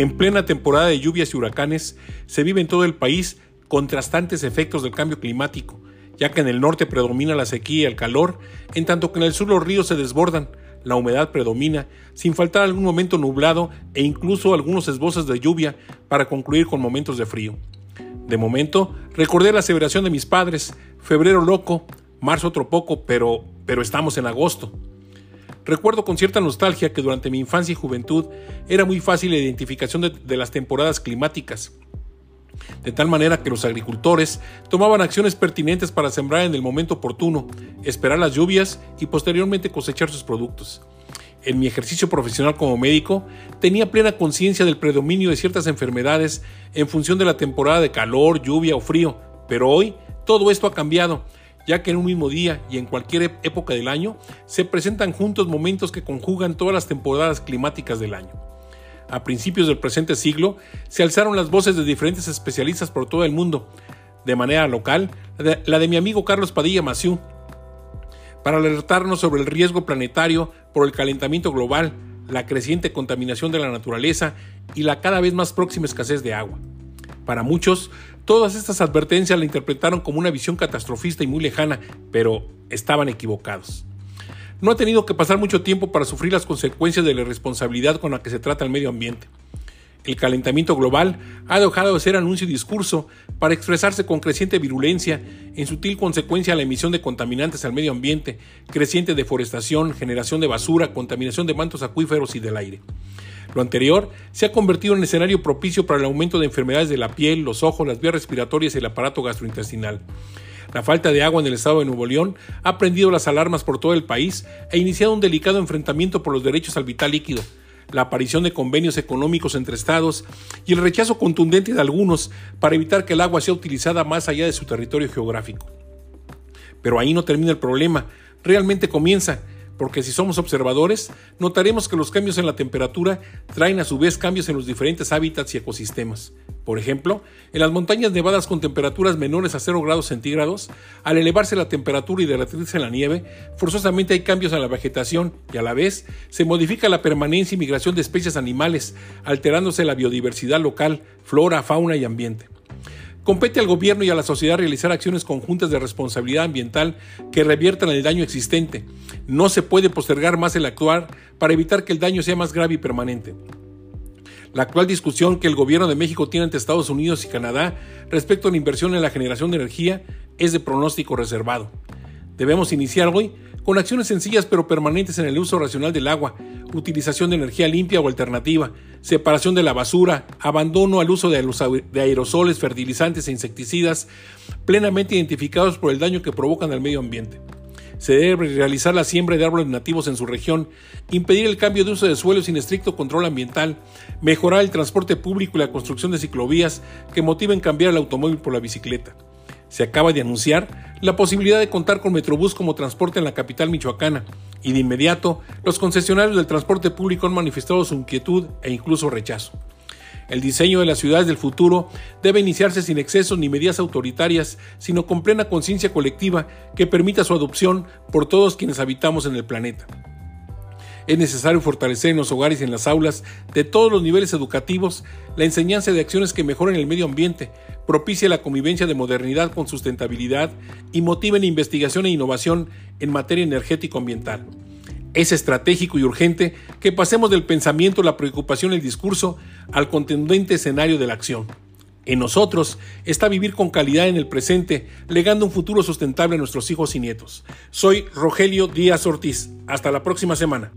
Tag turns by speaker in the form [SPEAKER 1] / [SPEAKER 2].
[SPEAKER 1] En plena temporada de lluvias y huracanes, se vive en todo el país contrastantes efectos del cambio climático, ya que en el norte predomina la sequía y el calor, en tanto que en el sur los ríos se desbordan, la humedad predomina, sin faltar algún momento nublado e incluso algunos esbozos de lluvia para concluir con momentos de frío. De momento, recordé la aseveración de mis padres, febrero loco, marzo otro poco, pero, pero estamos en agosto. Recuerdo con cierta nostalgia que durante mi infancia y juventud era muy fácil la identificación de, las temporadas climáticas, de tal manera que los agricultores tomaban acciones pertinentes para sembrar en el momento oportuno, esperar las lluvias y posteriormente cosechar sus productos. En mi ejercicio profesional como médico, tenía plena conciencia del predominio de ciertas enfermedades en función de la temporada de calor, lluvia o frío, pero hoy todo esto ha cambiado ya que en un mismo día y en cualquier época del año se presentan juntos momentos que conjugan todas las temporadas climáticas del año. A principios del presente siglo se alzaron las voces de diferentes especialistas por todo el mundo, de manera local la de mi amigo Carlos Padilla Maciú, para alertarnos sobre el riesgo planetario por el calentamiento global, la creciente contaminación de la naturaleza y la cada vez más próxima escasez de agua. Para muchos, todas estas advertencias la interpretaron como una visión catastrofista y muy lejana, pero estaban equivocados. No ha tenido que pasar mucho tiempo para sufrir las consecuencias de la irresponsabilidad con la que se trata el medio ambiente. El calentamiento global ha dejado de ser anuncio y discurso para expresarse con creciente virulencia, en sutil consecuencia a la emisión de contaminantes al medio ambiente, creciente deforestación, generación de basura, contaminación de mantos acuíferos y del aire. Lo anterior se ha convertido en escenario propicio para el aumento de enfermedades de la piel, los ojos, las vías respiratorias y el aparato gastrointestinal. La falta de agua en el estado de Nuevo León ha prendido las alarmas por todo el país e iniciado un delicado enfrentamiento por los derechos al vital líquido, la aparición de convenios económicos entre estados y el rechazo contundente de algunos para evitar que el agua sea utilizada más allá de su territorio geográfico. Pero ahí no termina el problema, realmente comienza porque si somos observadores, notaremos que los cambios en la temperatura traen a su vez cambios en los diferentes hábitats y ecosistemas. Por ejemplo, en las montañas nevadas con temperaturas menores a 0 grados centígrados, al elevarse la temperatura y derretirse la nieve, forzosamente hay cambios en la vegetación y a la vez se modifica la permanencia y migración de especies animales, alterándose la biodiversidad local, flora, fauna y ambiente. Compete al gobierno y a la sociedad realizar acciones conjuntas de responsabilidad ambiental que reviertan el daño existente. No se puede postergar más el actuar para evitar que el daño sea más grave y permanente. La actual discusión que el gobierno de México tiene ante Estados Unidos y Canadá respecto a la inversión en la generación de energía es de pronóstico reservado. Debemos iniciar hoy con acciones sencillas pero permanentes en el uso racional del agua, utilización de energía limpia o alternativa, separación de la basura, abandono al uso de, aerosoles, fertilizantes e insecticidas plenamente identificados por el daño que provocan al medio ambiente. Se debe realizar la siembra de árboles nativos en su región, impedir el cambio de uso de suelo sin estricto control ambiental, mejorar el transporte público y la construcción de ciclovías que motiven cambiar el automóvil por la bicicleta. Se acaba de anunciar la posibilidad de contar con Metrobús como transporte en la capital michoacana, y de inmediato los concesionarios del transporte público han manifestado su inquietud e incluso rechazo. El diseño de las ciudades del futuro debe iniciarse sin excesos ni medidas autoritarias, sino con plena conciencia colectiva que permita su adopción por todos quienes habitamos en el planeta. Es necesario fortalecer en los hogares y en las aulas de todos los niveles educativos la enseñanza de acciones que mejoren el medio ambiente, propicie la convivencia de modernidad con sustentabilidad y motiven investigación e innovación en materia energético-ambiental. Es estratégico y urgente que pasemos del pensamiento, la preocupación el discurso al contundente escenario de la acción. En nosotros está vivir con calidad en el presente, legando un futuro sustentable a nuestros hijos y nietos. Soy Rogelio Díaz Ortiz. Hasta la próxima semana.